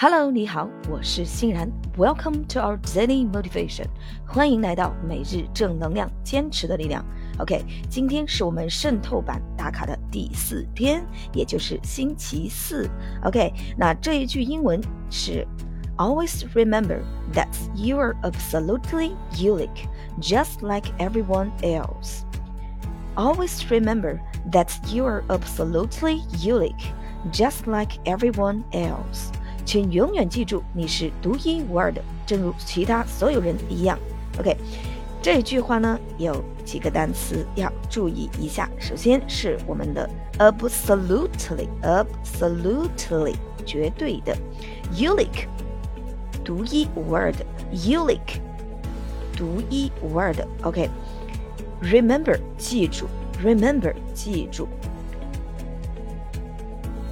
Hello，你好，我是欣然。Welcome to our daily motivation，欢迎来到每日正能量，坚持的力量。OK，今天是我们渗透版打卡的第四天，也就是星期四。OK，那这一句英文是 Always remember that you are absolutely unique, just like everyone else. Always remember that you are absolutely unique, just like everyone else. 请永远记住，你是独一无二的，正如其他所有人一样。OK，这句话呢有几个单词要注意一下。首先是我们的 absolutely，absolutely 绝对的，unique 独一无二的，unique 独一无二的。OK，remember 记住，remember 记住。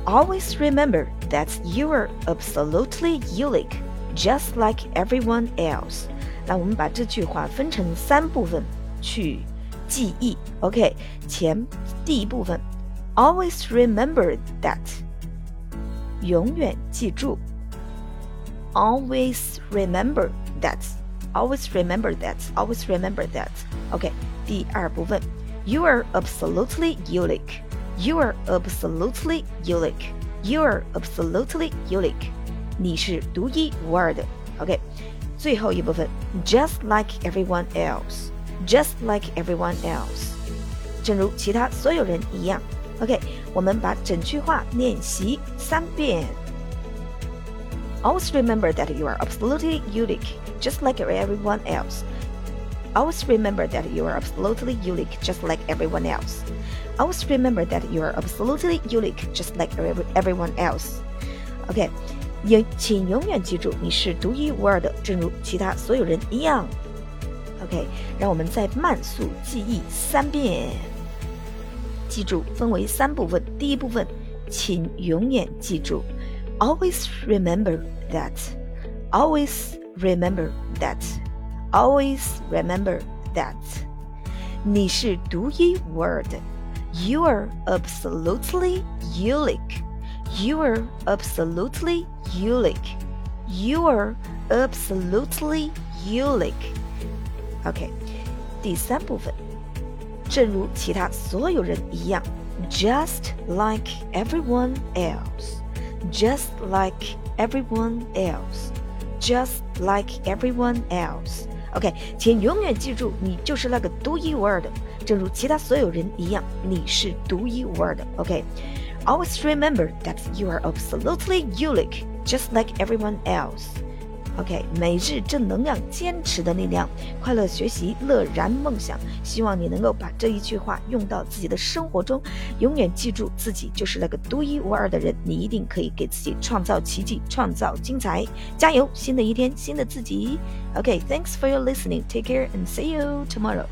Always remember that you are absolutely unique, just like everyone else. 那我们把这句话分成三部分去记忆。OK，前第一部分，Always remember that，永远记住。Always remember that. Always remember that. Always remember that. OK，第二部分，You are absolutely unique. You are absolutely unique. You are absolutely unique. 你是独一无二的。OK，最后一部分，just like everyone else. Just like everyone else. 正如其他所有人一样。OK，我们把整句话练习三遍。Always remember that you are absolutely unique, just like everyone else. Always remember that you are absolutely unique, just like everyone else. Always remember that you are absolutely unique, just like everyone else. OK，永请永远记住你是独一无二的，正如其他所有人一样。OK，让我们再慢速记忆三遍。记住，分为三部分。第一部分，请永远记住，Always remember that. Always remember that. Always remember that，你是独一无二的。You are absolutely unique. You are absolutely unique. You are absolutely unique. OK，第三部分，正如其他所有人一样，just like everyone else. Just like everyone else. Just like everyone else. OK，请永远记住，你就是那个独一无二的，正如其他所有人一样，你是独一无二的。OK，always remember that you are absolutely unique, just like everyone else. OK，每日正能量，坚持的力量，快乐学习，乐然梦想。希望你能够把这一句话用到自己的生活中，永远记住自己就是那个独一无二的人。你一定可以给自己创造奇迹，创造精彩。加油！新的一天，新的自己。OK，thanks for your listening. Take care and see you tomorrow.